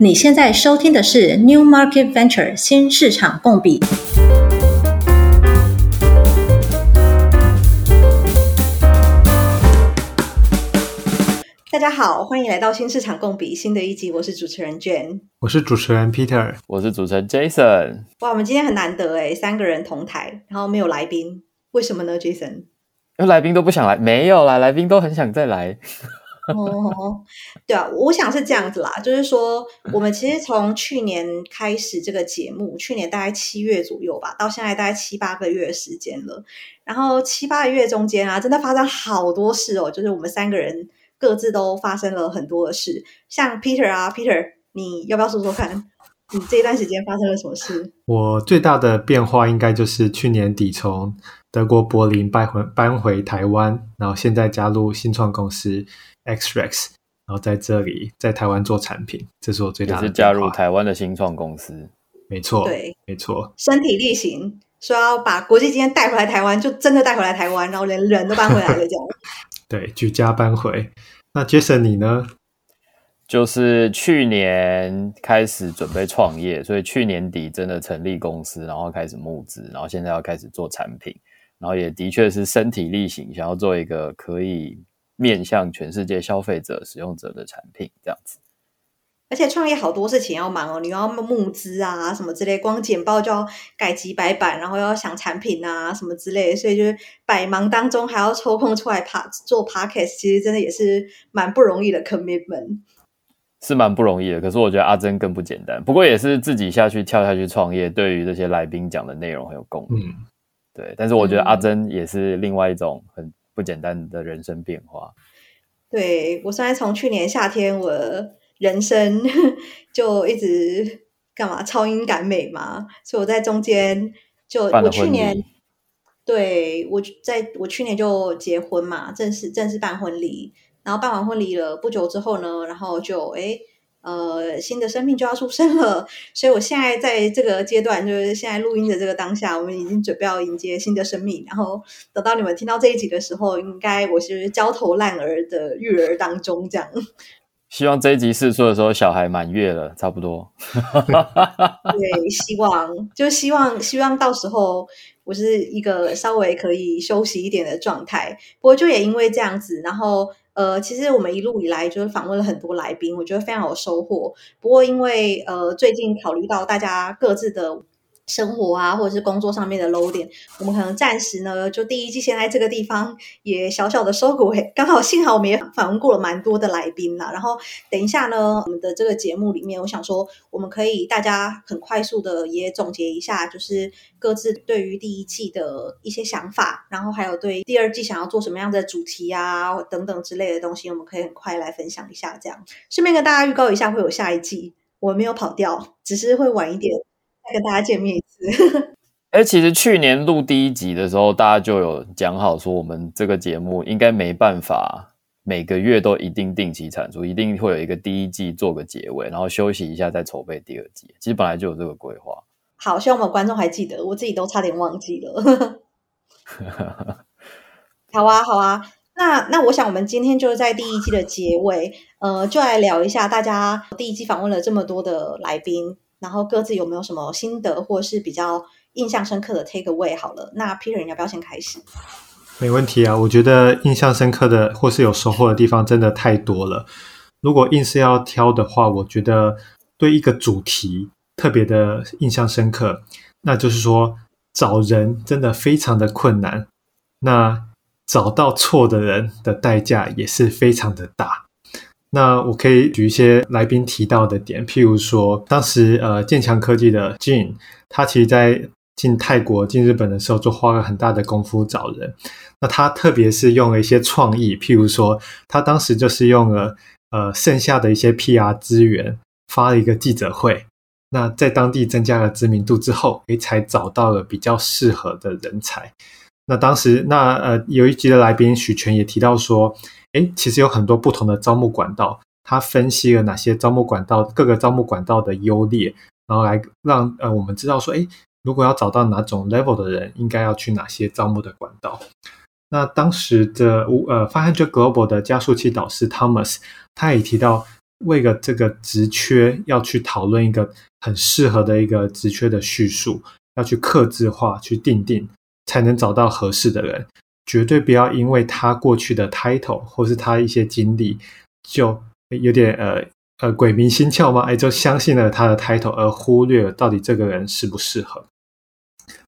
你现在收听的是 New Market Venture 新市场共比。大家好，欢迎来到新市场共比新的一集。我是主持人 Jane，我是主持人 Peter，我是主持人 Jason。哇，我们今天很难得诶，三个人同台，然后没有来宾，为什么呢？Jason，因为来宾都不想来，没有啦，来宾都很想再来。哦，对啊，我想是这样子啦，就是说，我们其实从去年开始这个节目，去年大概七月左右吧，到现在大概七八个月的时间了。然后七八个月中间啊，真的发生好多事哦，就是我们三个人各自都发生了很多的事。像 Peter 啊，Peter，你要不要说说看，你这一段时间发生了什么事？我最大的变化应该就是去年底从德国柏林搬回搬回台湾，然后现在加入新创公司。XREX，然后在这里在台湾做产品，这是我最大的。是加入台湾的新创公司，没错，对，没错。身体力行，说要把国际经验带回来台湾，就真的带回来台湾，然后连人都搬回来了，这样。对，举家搬回。那 Jason 你呢？就是去年开始准备创业，所以去年底真的成立公司，然后开始募资，然后现在要开始做产品，然后也的确是身体力行，想要做一个可以。面向全世界消费者、使用者的产品，这样子。而且创业好多事情要忙哦，你要募资啊，什么之类，光简报就要改几百版，然后要想产品啊，什么之类，所以就是百忙当中还要抽空出来爬做 podcast，其实真的也是蛮不容易的 commitment。是蛮不容易的，可是我觉得阿珍更不简单。不过也是自己下去跳下去创业，对于这些来宾讲的内容很有共鸣。嗯，对。但是我觉得阿珍也是另外一种很。不简单的人生变化。对，我现在从去年夏天，我人生 就一直干嘛超英赶美嘛，所以我在中间就我去年，对，我在我去年就结婚嘛，正式正式办婚礼，然后办完婚礼了不久之后呢，然后就哎。呃，新的生命就要出生了，所以我现在在这个阶段，就是现在录音的这个当下，我们已经准备要迎接新的生命。然后等到你们听到这一集的时候，应该我是焦头烂额的育儿当中，这样。希望这一集试出的时候，小孩满月了，差不多。对，希望就希望希望到时候我是一个稍微可以休息一点的状态。不过就也因为这样子，然后。呃，其实我们一路以来就是访问了很多来宾，我觉得非常有收获。不过因为呃，最近考虑到大家各自的。生活啊，或者是工作上面的 low 点我们可能暂时呢，就第一季先在这个地方也小小的收个尾。刚好幸好我们也访问过了蛮多的来宾啦，然后等一下呢，我们的这个节目里面，我想说我们可以大家很快速的也总结一下，就是各自对于第一季的一些想法，然后还有对第二季想要做什么样的主题啊等等之类的东西，我们可以很快来分享一下。这样顺便跟大家预告一下，会有下一季，我没有跑掉，只是会晚一点。跟大家见面一次。哎，其实去年录第一集的时候，大家就有讲好说，我们这个节目应该没办法每个月都一定定期产出，一定会有一个第一季做个结尾，然后休息一下再筹备第二季。其实本来就有这个规划。好，希望我们观众还记得，我自己都差点忘记了。好啊，好啊。那那我想，我们今天就是在第一季的结尾，呃，就来聊一下大家第一季访问了这么多的来宾。然后各自有没有什么心得，或是比较印象深刻的 take away？好了，那 Peter 要不要先开始？没问题啊，我觉得印象深刻的或是有收获的地方真的太多了。如果硬是要挑的话，我觉得对一个主题特别的印象深刻，那就是说找人真的非常的困难，那找到错的人的代价也是非常的大。那我可以举一些来宾提到的点，譬如说，当时呃建强科技的 Gene，他其实在进泰国、进日本的时候，就花了很大的功夫找人。那他特别是用了一些创意，譬如说，他当时就是用了呃剩下的一些 PR 资源，发了一个记者会。那在当地增加了知名度之后，诶，才找到了比较适合的人才。那当时那呃有一集的来宾许权也提到说。诶，其实有很多不同的招募管道，他分析了哪些招募管道，各个招募管道的优劣，然后来让呃我们知道说，诶，如果要找到哪种 level 的人，应该要去哪些招募的管道。那当时的呃500 Global 的加速器导师 Thomas，他也提到，为了这个职缺要去讨论一个很适合的一个职缺的叙述，要去刻制化、去定定，才能找到合适的人。绝对不要因为他过去的 title 或是他一些经历，就有点呃呃鬼迷心窍吗？哎，就相信了他的 title，而忽略了到底这个人适不适合。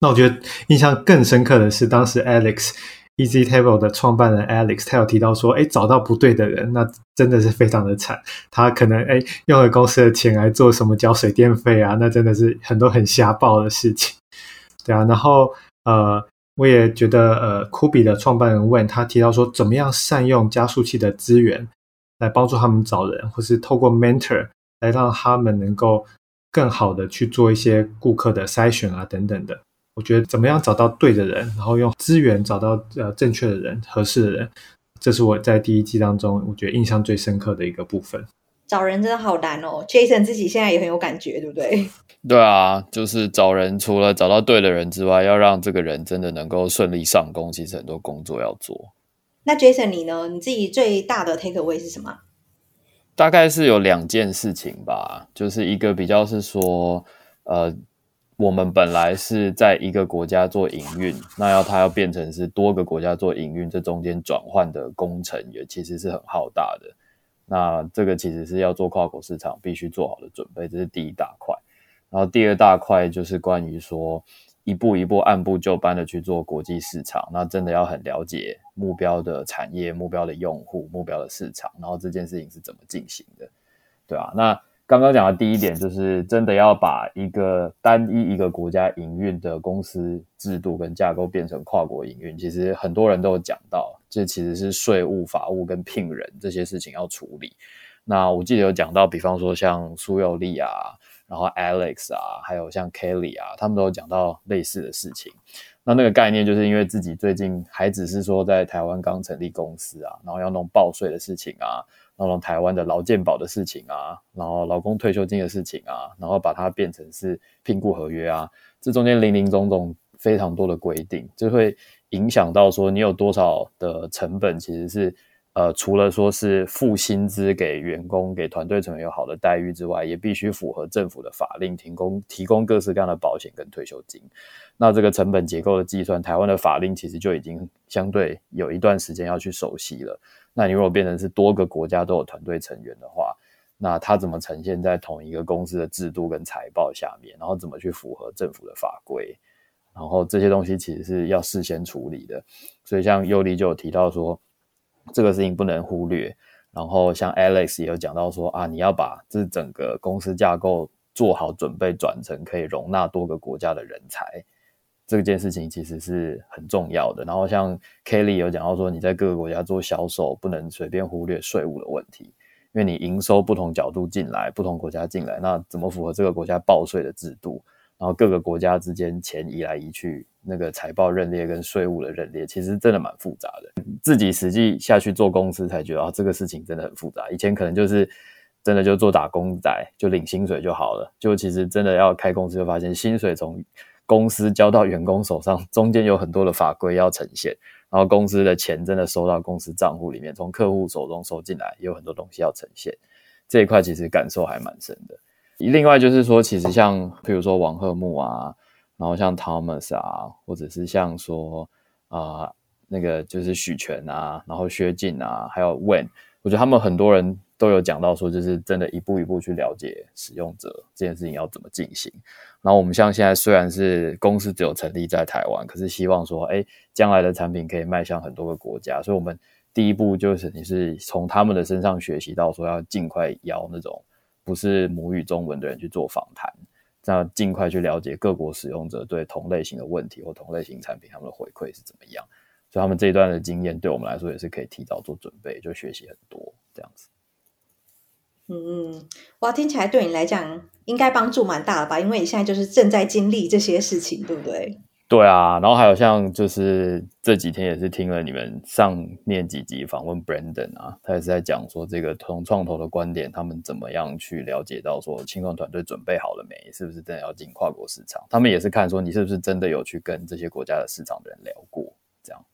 那我觉得印象更深刻的是，当时 Alex EasyTable 的创办人 Alex，他有提到说，哎，找到不对的人，那真的是非常的惨。他可能哎用了公司的钱来做什么交水电费啊，那真的是很多很瞎报的事情。对啊，然后呃，我也觉得呃，Kubi 的创办人问他提到说，怎么样善用加速器的资源来帮助他们找人，或是透过 Mentor 来让他们能够更好的去做一些顾客的筛选啊等等的。我觉得怎么样找到对的人，然后用资源找到呃正确的人、合适的人，这是我在第一季当中我觉得印象最深刻的一个部分。找人真的好难哦，Jason 自己现在也很有感觉，对不对？对啊，就是找人，除了找到对的人之外，要让这个人真的能够顺利上工，其实很多工作要做。那 Jason 你呢？你自己最大的 take away 是什么？大概是有两件事情吧，就是一个比较是说，呃。我们本来是在一个国家做营运，那要它要变成是多个国家做营运，这中间转换的工程也其实是很浩大的。那这个其实是要做跨国市场必须做好的准备，这是第一大块。然后第二大块就是关于说一步一步按部就班的去做国际市场，那真的要很了解目标的产业、目标的用户、目标的市场，然后这件事情是怎么进行的，对啊，那。刚刚讲的第一点就是，真的要把一个单一一个国家营运的公司制度跟架构变成跨国营运。其实很多人都有讲到，这其实是税务、法务跟聘人这些事情要处理。那我记得有讲到，比方说像苏有利啊，然后 Alex 啊，还有像 Kelly 啊，他们都有讲到类似的事情。那那个概念就是因为自己最近还只是说在台湾刚成立公司啊，然后要弄报税的事情啊。然后台湾的劳健保的事情啊，然后劳工退休金的事情啊，然后把它变成是聘雇合约啊，这中间林林总总非常多的规定，就会影响到说你有多少的成本，其实是呃除了说是付薪资给员工、给团队成员有好的待遇之外，也必须符合政府的法令，提供提供各式各样的保险跟退休金。那这个成本结构的计算，台湾的法令其实就已经相对有一段时间要去熟悉了。那你如果变成是多个国家都有团队成员的话，那它怎么呈现在同一个公司的制度跟财报下面？然后怎么去符合政府的法规？然后这些东西其实是要事先处理的。所以像尤力就有提到说，这个事情不能忽略。然后像 Alex 也有讲到说啊，你要把这整个公司架构做好准备，转成可以容纳多个国家的人才。这件事情其实是很重要的。然后像 Kelly 有讲到说，你在各个国家做销售，不能随便忽略税务的问题，因为你营收不同角度进来，不同国家进来，那怎么符合这个国家报税的制度？然后各个国家之间钱移来移去，那个财报认列跟税务的认列，其实真的蛮复杂的。自己实际下去做公司才觉得啊，这个事情真的很复杂。以前可能就是真的就做打工仔，就领薪水就好了。就其实真的要开公司，就发现薪水从公司交到员工手上，中间有很多的法规要呈现，然后公司的钱真的收到公司账户里面，从客户手中收进来，也有很多东西要呈现。这一块其实感受还蛮深的。另外就是说，其实像譬如说王鹤木啊，然后像 Thomas 啊，或者是像说啊、那个就是许权啊，然后薛进啊，还有 Wen，我觉得他们很多人都有讲到说，就是真的一步一步去了解使用者这件事情要怎么进行。然后我们像现在虽然是公司只有成立在台湾，可是希望说，哎，将来的产品可以迈向很多个国家，所以我们第一步就是你是从他们的身上学习到说，要尽快邀那种不是母语中文的人去做访谈，这样尽快去了解各国使用者对同类型的问题或同类型产品他们的回馈是怎么样，所以他们这一段的经验对我们来说也是可以提早做准备，就学习很多这样子。嗯嗯，哇，听起来对你来讲应该帮助蛮大的吧？因为你现在就是正在经历这些事情，对不对？对啊，然后还有像就是这几天也是听了你们上面几集访问 Brandon 啊，他也是在讲说这个从创投的观点，他们怎么样去了解到说青创团队准备好了没？是不是真的要进跨国市场？他们也是看说你是不是真的有去跟这些国家的市场的人聊过，这样。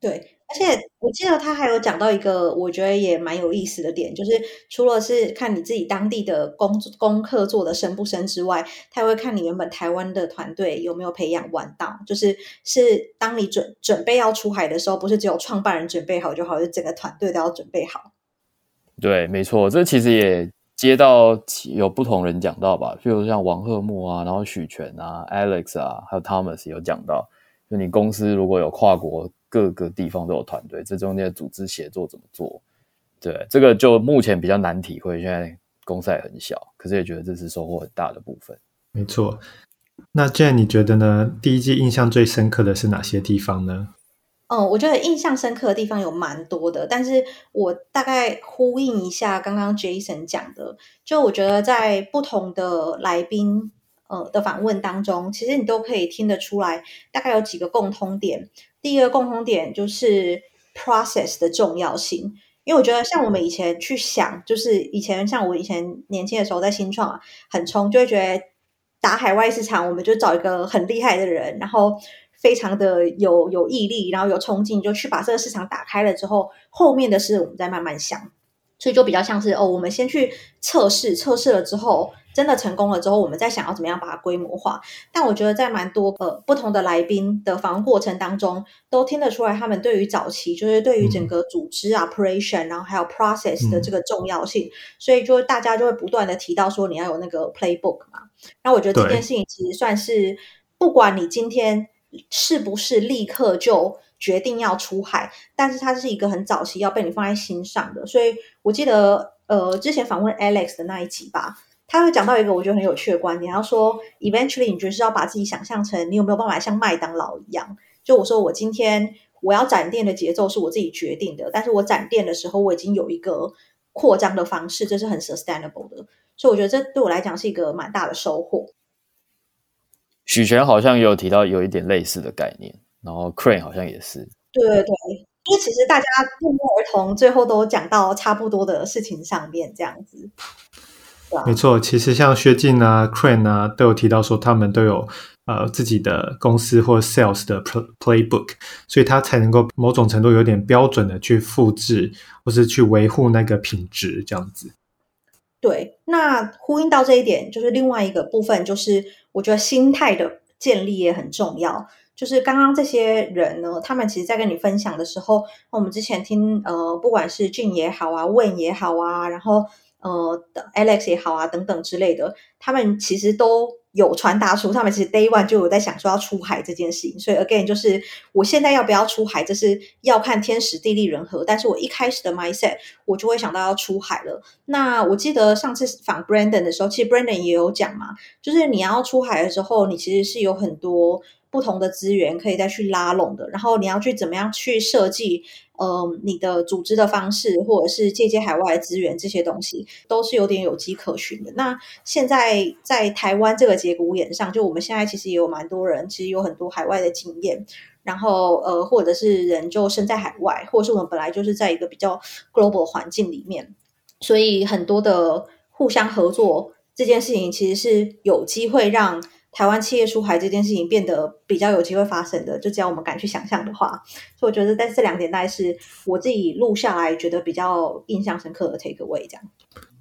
对。而且我记得他还有讲到一个，我觉得也蛮有意思的点，就是除了是看你自己当地的功功课做得深不深之外，他会看你原本台湾的团队有没有培养完到，就是是当你准准备要出海的时候，不是只有创办人准备好就好，是整个团队都要准备好。对，没错，这其实也接到有不同人讲到吧，譬如像王鹤木啊，然后许权啊，Alex 啊，还有 Thomas 有讲到，就你公司如果有跨国。各个地方都有团队，这中间的组织协作怎么做？对，这个就目前比较难体会。现在公司还很小，可是也觉得这是收获很大的部分。没错。那 Jane，你觉得呢？第一季印象最深刻的是哪些地方呢？嗯，我觉得印象深刻的地方有蛮多的，但是我大概呼应一下刚刚 Jason 讲的，就我觉得在不同的来宾呃的访问当中，其实你都可以听得出来，大概有几个共通点。第一个共同点就是 process 的重要性，因为我觉得像我们以前去想，就是以前像我以前年轻的时候在新创啊，很冲，就会觉得打海外市场，我们就找一个很厉害的人，然后非常的有有毅力，然后有冲劲，就去把这个市场打开了之后，后面的事我们再慢慢想，所以就比较像是哦，我们先去测试，测试了之后。真的成功了之后，我们再想要怎么样把它规模化。但我觉得在蛮多呃不同的来宾的访问过程当中，都听得出来他们对于早期就是对于整个组织、嗯、operation，然后还有 process 的这个重要性。嗯、所以就大家就会不断的提到说你要有那个 playbook 嘛。那我觉得这件事情其实算是，不管你今天是不是立刻就决定要出海，但是它是一个很早期要被你放在心上的。所以我记得呃之前访问 Alex 的那一集吧。他会讲到一个我觉得很有趣的观点，他说：“Eventually，你就是要把自己想象成你有没有办法像麦当劳一样？就我说，我今天我要展店的节奏是我自己决定的，但是我展店的时候我已经有一个扩张的方式，这是很 sustainable 的。所以我觉得这对我来讲是一个蛮大的收获。”许权好像也有提到有一点类似的概念，然后 Crane 好像也是。对对对，因为其实大家不约而同最后都讲到差不多的事情上面，这样子。没错，其实像薛静啊、Crane 啊，都有提到说他们都有呃自己的公司或 sales 的 playbook，所以他才能够某种程度有点标准的去复制或是去维护那个品质这样子。对，那呼应到这一点，就是另外一个部分，就是我觉得心态的建立也很重要。就是刚刚这些人呢，他们其实在跟你分享的时候，我们之前听呃，不管是俊也好啊问也好啊，然后。呃，Alex 也好啊，等等之类的，他们其实都有传达出，他们其实 Day One 就有在想说要出海这件事情。所以 Again，就是我现在要不要出海，这是要看天时地利人和。但是我一开始的 mindset，我就会想到要出海了。那我记得上次访 Brandon 的时候，其实 Brandon 也有讲嘛，就是你要出海的时候，你其实是有很多不同的资源可以再去拉拢的。然后你要去怎么样去设计？呃，你的组织的方式，或者是借鉴海外的资源，这些东西都是有点有迹可循的。那现在在台湾这个节骨眼上，就我们现在其实也有蛮多人，其实有很多海外的经验，然后呃，或者是人就身在海外，或者是我们本来就是在一个比较 global 环境里面，所以很多的互相合作这件事情，其实是有机会让。台湾企业出海这件事情变得比较有机会发生的，就只要我们敢去想象的话，所以我觉得在这两点，大概是我自己录下来觉得比较印象深刻的 take away 这样。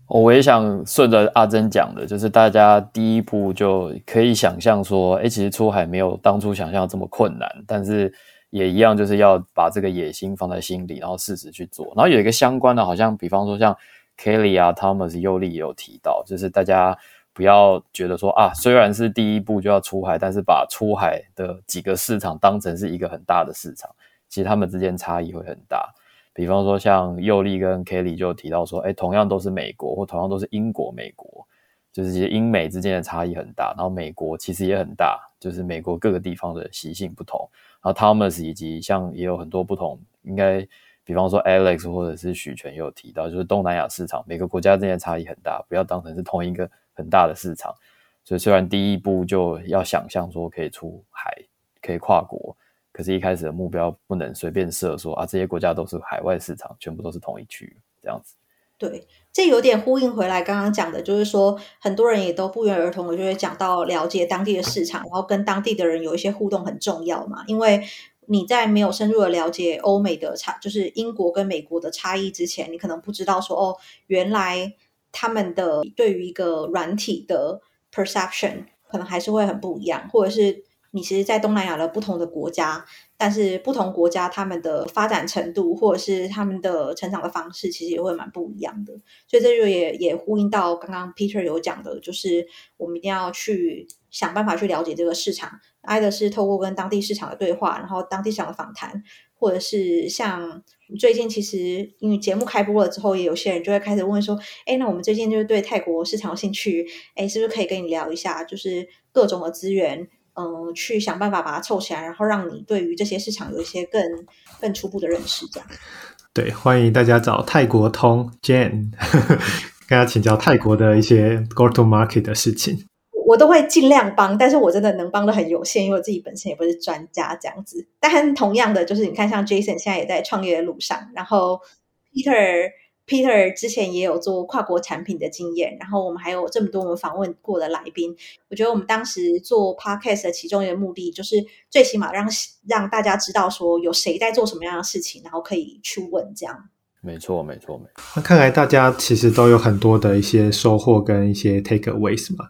我也想顺着阿珍讲的，就是大家第一步就可以想象说，哎，其实出海没有当初想象这么困难，但是也一样就是要把这个野心放在心里，然后适时去做。然后有一个相关的，好像比方说像 Kelly 啊、Thomas、尤利也有提到，就是大家。不要觉得说啊，虽然是第一步就要出海，但是把出海的几个市场当成是一个很大的市场，其实他们之间差异会很大。比方说像佑利跟 Kelly 就提到说，哎，同样都是美国或同样都是英国，美国就是其实英美之间的差异很大，然后美国其实也很大，就是美国各个地方的习性不同。然后 Thomas 以及像也有很多不同，应该比方说 Alex 或者是许权也有提到，就是东南亚市场每个国家之间差异很大，不要当成是同一个。很大的市场，所以虽然第一步就要想象说可以出海，可以跨国，可是一开始的目标不能随便设说啊，这些国家都是海外市场，全部都是同一区这样子。对，这有点呼应回来刚刚讲的，就是说很多人也都不约而同的就会讲到了解当地的市场，然后跟当地的人有一些互动很重要嘛，因为你在没有深入的了解欧美的差，就是英国跟美国的差异之前，你可能不知道说哦，原来他们的对于一个软体的 perception 可能还是会很不一样，或者是你其实，在东南亚的不同的国家。但是不同国家他们的发展程度，或者是他们的成长的方式，其实也会蛮不一样的。所以这就也也呼应到刚刚 Peter 有讲的，就是我们一定要去想办法去了解这个市场，挨的是透过跟当地市场的对话，然后当地市场的访谈，或者是像最近其实因为节目开播了之后，也有些人就会开始问说，哎，那我们最近就是对泰国市场有兴趣，哎，是不是可以跟你聊一下，就是各种的资源。嗯，去想办法把它凑起来，然后让你对于这些市场有一些更更初步的认识，这样。对，欢迎大家找泰国通 Jane，跟他请教泰国的一些 go to market 的事情。我都会尽量帮，但是我真的能帮的很有限，因为我自己本身也不是专家这样子。但同样的，就是你看，像 Jason 现在也在创业的路上，然后 Peter。Peter 之前也有做跨国产品的经验，然后我们还有这么多我们访问过的来宾，我觉得我们当时做 Podcast 的其中一个目的，就是最起码让让大家知道说有谁在做什么样的事情，然后可以去问这样。没错，没错，没错。那看来大家其实都有很多的一些收获跟一些 takeaways 嘛。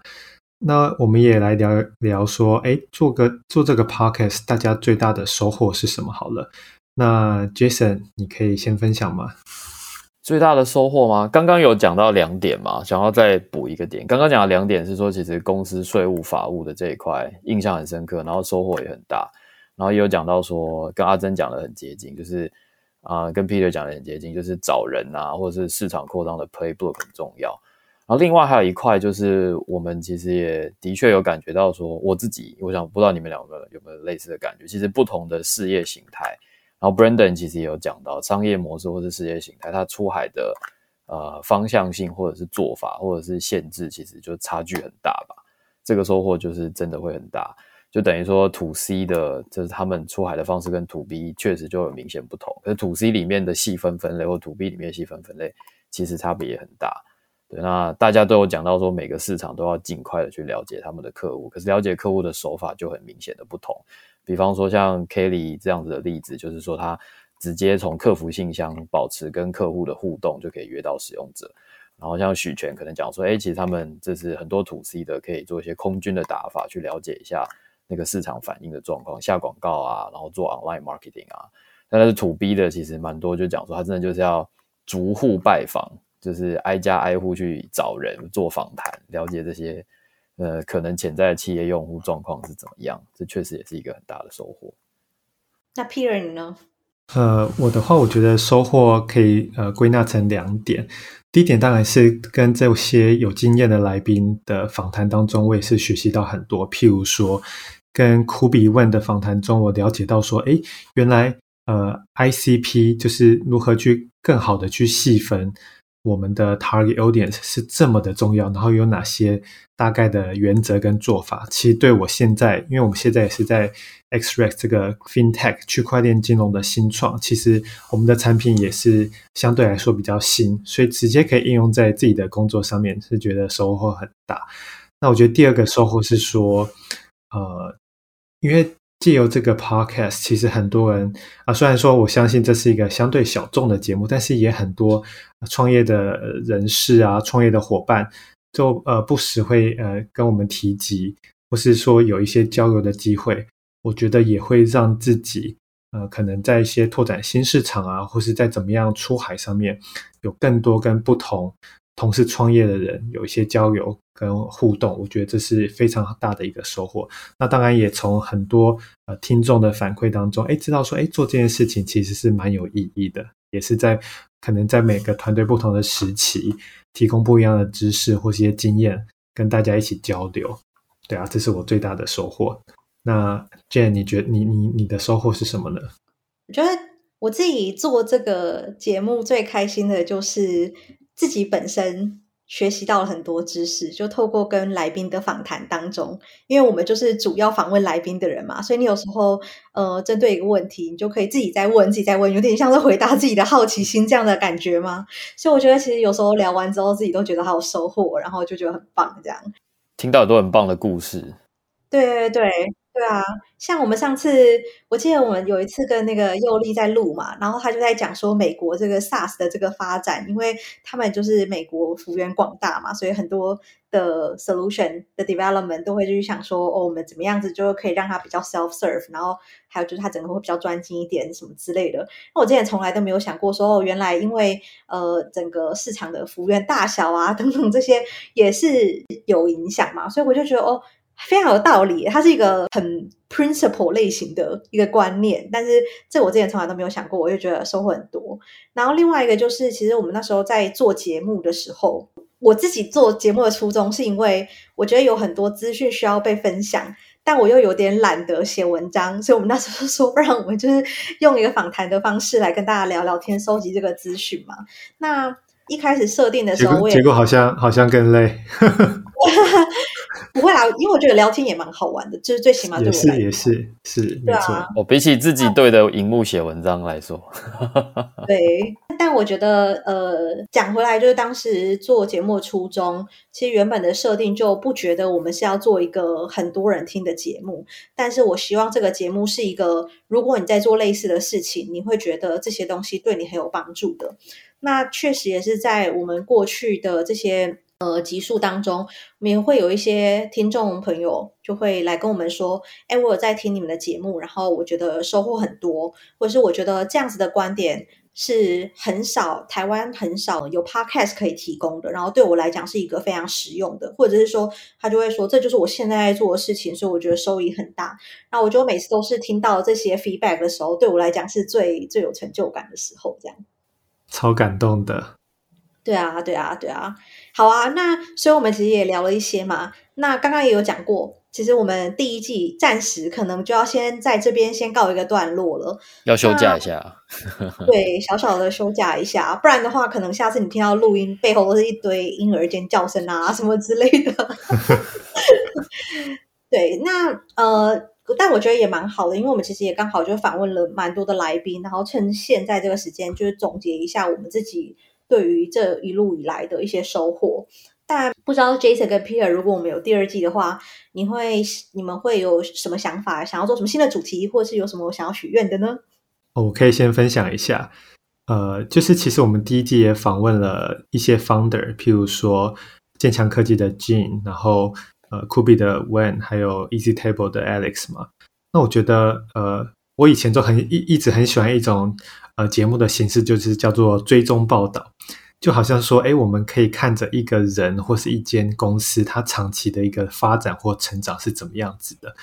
那我们也来聊聊说，哎，做个做这个 Podcast，大家最大的收获是什么？好了，那 Jason，你可以先分享吗？最大的收获吗？刚刚有讲到两点嘛，想要再补一个点。刚刚讲的两点是说，其实公司税务法务的这一块印象很深刻，然后收获也很大。然后也有讲到说，跟阿珍讲的很接近，就是啊、跟 Peter 讲的很接近，就是找人啊，或者是市场扩张的 playbook 很重要。然后另外还有一块就是，我们其实也的确有感觉到说，我自己，我想不知道你们两个有没有类似的感觉，其实不同的事业形态。然后 Brandon 其实也有讲到商业模式或者事业形态，它出海的呃方向性或者是做法或者是限制，其实就差距很大吧。这个收获就是真的会很大，就等于说 To C 的，就是他们出海的方式跟 To B 确实就有明显不同。可是 To C 里面的细分分类或 To B 里面的细分分类，其实差别也很大。对，那大家都有讲到说，每个市场都要尽快的去了解他们的客户，可是了解客户的手法就很明显的不同。比方说像 Kelly 这样子的例子，就是说他直接从客服信箱保持跟客户的互动，就可以约到使用者。然后像许权可能讲说，哎，其实他们这是很多 To C 的，可以做一些空军的打法，去了解一下那个市场反应的状况，下广告啊，然后做 online marketing 啊。但是 To B 的其实蛮多，就讲说他真的就是要逐户拜访，就是挨家挨户去找人做访谈，了解这些。呃，可能潜在的企业用户状况是怎么样？这确实也是一个很大的收获。那 Peter 你呢？呃，我的话，我觉得收获可以呃归纳成两点。第一点当然是跟这些有经验的来宾的访谈当中，我也是学习到很多。譬如说，跟 Kubi 问的访谈中，我了解到说，诶，原来呃 ICP 就是如何去更好的去细分。我们的 target audience 是这么的重要，然后有哪些大概的原则跟做法？其实对我现在，因为我们现在也是在 XREX 这个 FinTech 区块链金融的新创，其实我们的产品也是相对来说比较新，所以直接可以应用在自己的工作上面，是觉得收获很大。那我觉得第二个收获是说，呃，因为。借由这个 podcast，其实很多人啊，虽然说我相信这是一个相对小众的节目，但是也很多创业的人士啊，创业的伙伴，就呃不时会呃跟我们提及，或是说有一些交流的机会，我觉得也会让自己呃可能在一些拓展新市场啊，或是在怎么样出海上面，有更多跟不同。同时创业的人有一些交流跟互动，我觉得这是非常大的一个收获。那当然也从很多呃听众的反馈当中，哎，知道说，哎，做这件事情其实是蛮有意义的，也是在可能在每个团队不同的时期，提供不一样的知识或是一些经验，跟大家一起交流。对啊，这是我最大的收获。那 Jane，你觉得你你你的收获是什么呢？我觉得我自己做这个节目最开心的就是。自己本身学习到了很多知识，就透过跟来宾的访谈当中，因为我们就是主要访问来宾的人嘛，所以你有时候呃，针对一个问题，你就可以自己在问，自己在问，有点像是回答自己的好奇心这样的感觉吗？所以我觉得其实有时候聊完之后，自己都觉得好有收获，然后就觉得很棒，这样。听到很多很棒的故事。对对对对啊，像我们上次，我记得我们有一次跟那个佑利在录嘛，然后他就在讲说美国这个 SaaS 的这个发展，因为他们就是美国幅员广大嘛，所以很多的 solution 的 development 都会去想说，哦，我们怎么样子就可以让它比较 self serve，然后还有就是它整个会比较专精一点什么之类的。那我之前从来都没有想过说，哦，原来因为呃整个市场的幅员大小啊等等这些也是有影响嘛，所以我就觉得哦。非常有道理，它是一个很 principle 类型的一个观念，但是这我之前从来都没有想过，我就觉得收获很多。然后另外一个就是，其实我们那时候在做节目的时候，我自己做节目的初衷是因为我觉得有很多资讯需要被分享，但我又有点懒得写文章，所以我们那时候说，不然我们就是用一个访谈的方式来跟大家聊聊天，收集这个资讯嘛。那一开始设定的时候，我也 结果好像好像更累。不会啦，因为我觉得聊天也蛮好玩的，就是最起码对我来说也是也是是没错。我、啊、比起自己对着荧幕写文章来说，对。但我觉得，呃，讲回来，就是当时做节目的初衷，其实原本的设定就不觉得我们是要做一个很多人听的节目。但是我希望这个节目是一个，如果你在做类似的事情，你会觉得这些东西对你很有帮助的。那确实也是在我们过去的这些。呃，集数当中，我们也会有一些听众朋友就会来跟我们说：“哎，我有在听你们的节目，然后我觉得收获很多，或者是我觉得这样子的观点是很少，台湾很少有 podcast 可以提供的，然后对我来讲是一个非常实用的，或者是说他就会说这就是我现在在做的事情，所以我觉得收益很大。那我觉得每次都是听到这些 feedback 的时候，对我来讲是最最有成就感的时候，这样超感动的。对啊，对啊，对啊。”好啊，那所以我们其实也聊了一些嘛。那刚刚也有讲过，其实我们第一季暂时可能就要先在这边先告一个段落了，要休假一下。对，小小的休假一下，不然的话，可能下次你听到录音背后都是一堆婴儿尖叫声啊什么之类的。对，那呃，但我觉得也蛮好的，因为我们其实也刚好就访问了蛮多的来宾，然后趁现在这个时间，就是总结一下我们自己。对于这一路以来的一些收获，但不知道 Jason 跟 Peter，如果我们有第二季的话，你会你们会有什么想法？想要做什么新的主题，或是有什么想要许愿的呢？我可以先分享一下，呃，就是其实我们第一季也访问了一些 founder，譬如说建强科技的 Jean，然后呃 Kubi 的 Wen，还有 Easy Table 的 Alex 嘛。那我觉得，呃，我以前就很一一直很喜欢一种。呃，节目的形式就是叫做追踪报道，就好像说，哎，我们可以看着一个人或是一间公司，它长期的一个发展或成长是怎么样子的。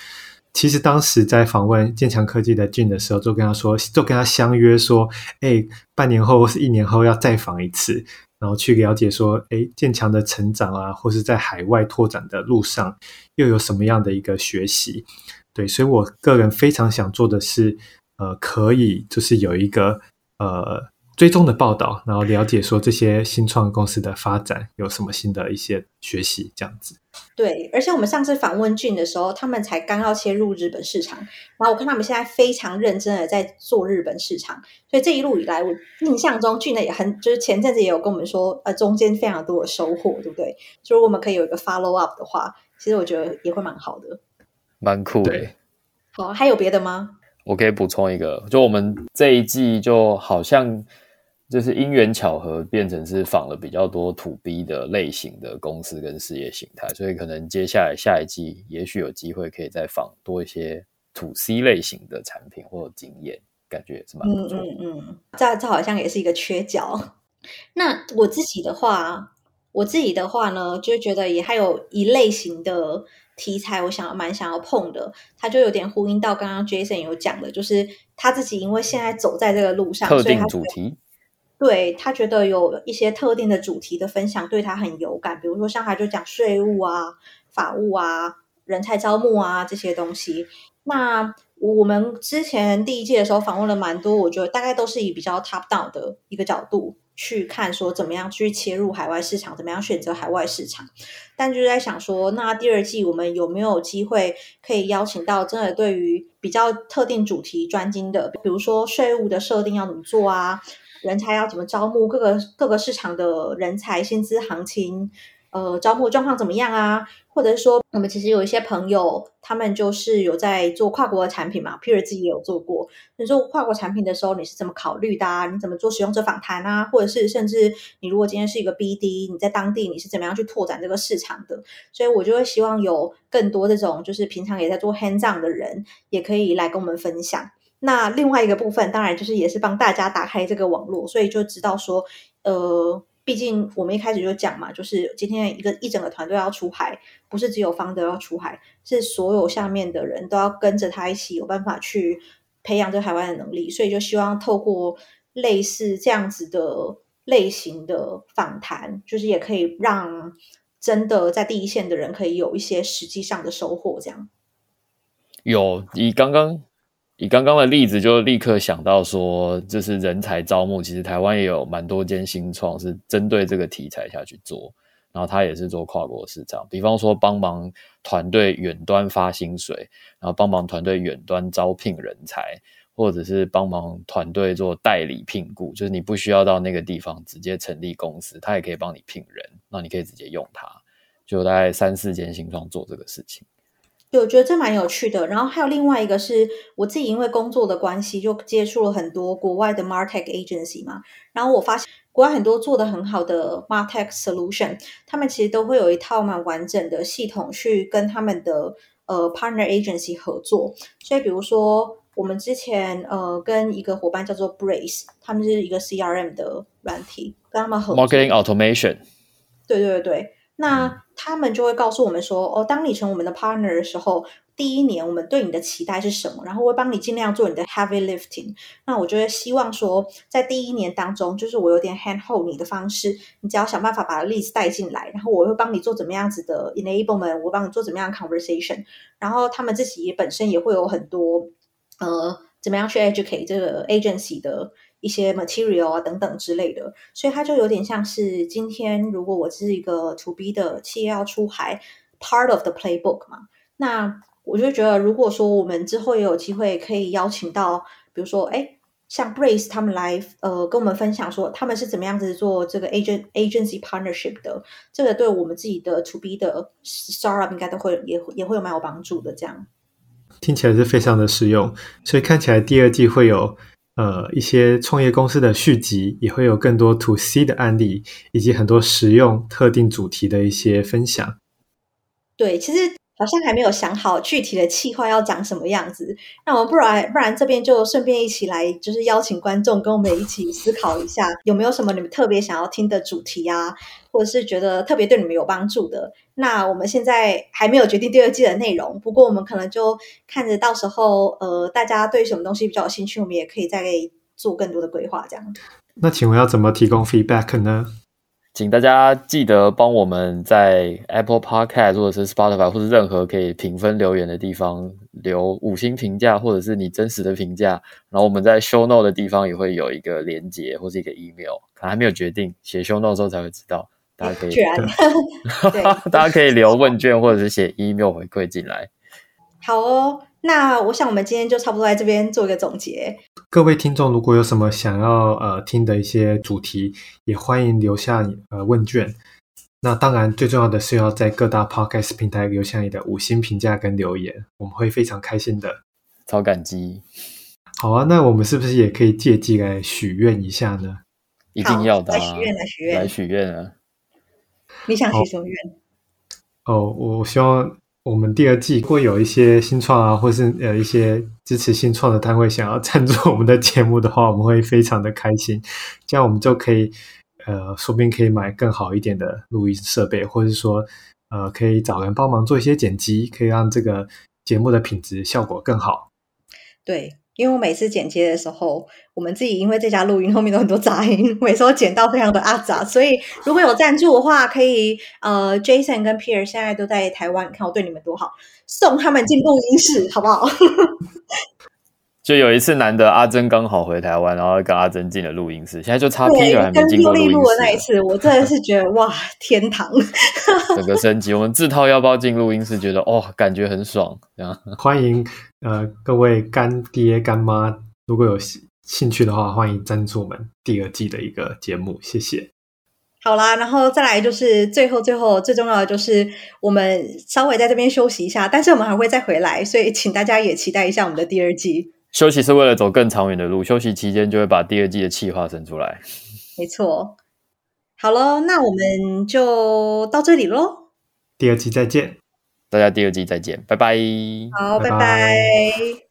其实当时在访问建强科技的 Gene 的时候，就跟他说，就跟他相约说，哎，半年后或是一年后要再访一次，然后去了解说，哎，建强的成长啊，或是在海外拓展的路上又有什么样的一个学习。对，所以我个人非常想做的是。呃，可以就是有一个呃追踪的报道，然后了解说这些新创公司的发展有什么新的一些学习，这样子。对，而且我们上次访问 Gene 的时候，他们才刚要切入日本市场，然后我看他们现在非常认真的在做日本市场，所以这一路以来，我印象中 Gene 也很就是前阵子也有跟我们说，呃，中间非常多的收获，对不对？所以我们可以有一个 follow up 的话，其实我觉得也会蛮好的，蛮酷的。好，还有别的吗？我可以补充一个，就我们这一季就好像就是因缘巧合变成是仿了比较多 To B 的类型的公司跟事业形态，所以可能接下来下一季也许有机会可以再仿多一些 To C 类型的产品或者经验，感觉也是蛮不错。嗯嗯嗯，这这好像也是一个缺角。那我自己的话，我自己的话呢，就觉得也还有一类型的。题材我想要蛮想要碰的，他就有点呼应到刚刚 Jason 有讲的，就是他自己因为现在走在这个路上，特定主题，对，他觉得有一些特定的主题的分享对他很有感，比如说像他就讲税务啊、法务啊、人才招募啊这些东西。那我们之前第一季的时候访问了蛮多，我觉得大概都是以比较 top down 的一个角度。去看说怎么样去切入海外市场，怎么样选择海外市场，但就是在想说，那第二季我们有没有机会可以邀请到真的对于比较特定主题专精的，比如说税务的设定要怎么做啊，人才要怎么招募，各个各个市场的人才薪资行情，呃招募状况怎么样啊？或者是说，我们其实有一些朋友，他们就是有在做跨国的产品嘛，p 尔自己也有做过。你做跨国产品的时候，你是怎么考虑的啊？你怎么做使用者访谈啊？或者是甚至你如果今天是一个 BD，你在当地你是怎么样去拓展这个市场的？所以我就会希望有更多这种就是平常也在做 hands on 的人，也可以来跟我们分享。那另外一个部分，当然就是也是帮大家打开这个网络，所以就知道说，呃。毕竟我们一开始就讲嘛，就是今天一个一整个团队要出海，不是只有方德要出海，是所有下面的人都要跟着他一起有办法去培养这台湾的能力，所以就希望透过类似这样子的类型的访谈，就是也可以让真的在第一线的人可以有一些实际上的收获。这样有，你刚刚。以刚刚的例子，就立刻想到说，就是人才招募，其实台湾也有蛮多间新创是针对这个题材下去做，然后他也是做跨国市场，比方说帮忙团队远端发薪水，然后帮忙团队远端招聘人才，或者是帮忙团队做代理聘雇，就是你不需要到那个地方直接成立公司，他也可以帮你聘人，那你可以直接用它，就大概三四间新创做这个事情。我觉得这蛮有趣的。然后还有另外一个是我自己因为工作的关系，就接触了很多国外的 Martech agency 嘛。然后我发现国外很多做的很好的 Martech solution，他们其实都会有一套蛮完整的系统去跟他们的呃 partner agency 合作。所以比如说我们之前呃跟一个伙伴叫做 Brace，他们是一个 CRM 的软体，跟他们合作。Marketing automation。对对对。那他们就会告诉我们说，哦，当你成为我们的 partner 的时候，第一年我们对你的期待是什么？然后会帮你尽量做你的 heavy lifting。那我就会希望说，在第一年当中，就是我有点 hand hold 你的方式，你只要想办法把 leads 带进来，然后我会帮你做怎么样子的 enablement，我会帮你做怎么样的 conversation。然后他们自己也本身也会有很多，呃，怎么样去 educate 这个 agency 的。一些 material 啊等等之类的，所以它就有点像是今天如果我是一个 to B 的企业要出海，part of the playbook 嘛，那我就觉得如果说我们之后也有机会可以邀请到，比如说哎，像 Brace 他们来呃跟我们分享说他们是怎么样子做这个 agent agency partnership 的，这个对我们自己的 to B 的 startup 应该都会也也会有蛮有帮助的。这样听起来是非常的实用，所以看起来第二季会有。呃，一些创业公司的续集也会有更多 To C 的案例，以及很多实用特定主题的一些分享。对，其实好像还没有想好具体的企划要长什么样子。那我们不然不然这边就顺便一起来，就是邀请观众跟我们一起思考一下，有没有什么你们特别想要听的主题啊，或者是觉得特别对你们有帮助的。那我们现在还没有决定第二季的内容，不过我们可能就看着到时候，呃，大家对什么东西比较有兴趣，我们也可以再做更多的规划，这样。那请问要怎么提供 feedback 呢？请大家记得帮我们在 Apple Podcast 或者是 Spotify 或者任何可以评分留言的地方留五星评价，或者是你真实的评价。然后我们在 Show Note 的地方也会有一个连接或是一个 email，可能还没有决定，写 Show Note 的时候才会知道。大家可以，对大家可以留问卷或者是写 email 回馈进来。好哦，那我想我们今天就差不多在这边做一个总结。各位听众，如果有什么想要呃听的一些主题，也欢迎留下呃问卷。那当然，最重要的是要在各大 podcast 平台留下你的五星评价跟留言，我们会非常开心的，超感激。好啊，那我们是不是也可以借机来许愿一下呢？一定要的，啊，来许愿，来许愿，来许愿啊！你想许什么愿？哦，我希望我们第二季会有一些新创啊，或是呃一些支持新创的单位想要 赞助我们的节目的话，我们会非常的开心。这样我们就可以呃，说不定可以买更好一点的录音设备，或者说呃，可以找人帮忙做一些剪辑，可以让这个节目的品质效果更好。对。因为我每次剪接的时候，我们自己因为这家录音后面都很多杂音，每次都剪到非常的阿杂，所以如果有赞助的话，可以呃，Jason 跟 Pierre 现在都在台湾，你看我对你们多好，送他们进录音室好不好？就有一次难得阿珍刚好回台湾，然后跟阿珍进了录音室，现在就差 Peter 还没进过录音室。的那一次，我真的是觉得哇，天堂！整个升级，我们自掏腰包进录音室，觉得哦，感觉很爽。这样 欢迎呃各位干爹干妈，如果有兴趣的话，欢迎赞助我们第二季的一个节目，谢谢。好啦，然后再来就是最后最后最重要的就是我们稍微在这边休息一下，但是我们还会再回来，所以请大家也期待一下我们的第二季。休息是为了走更长远的路，休息期间就会把第二季的企划生出来。没错。好喽，那我们就到这里喽。第二季再见，大家第二季再见，拜拜。好，拜拜。拜拜。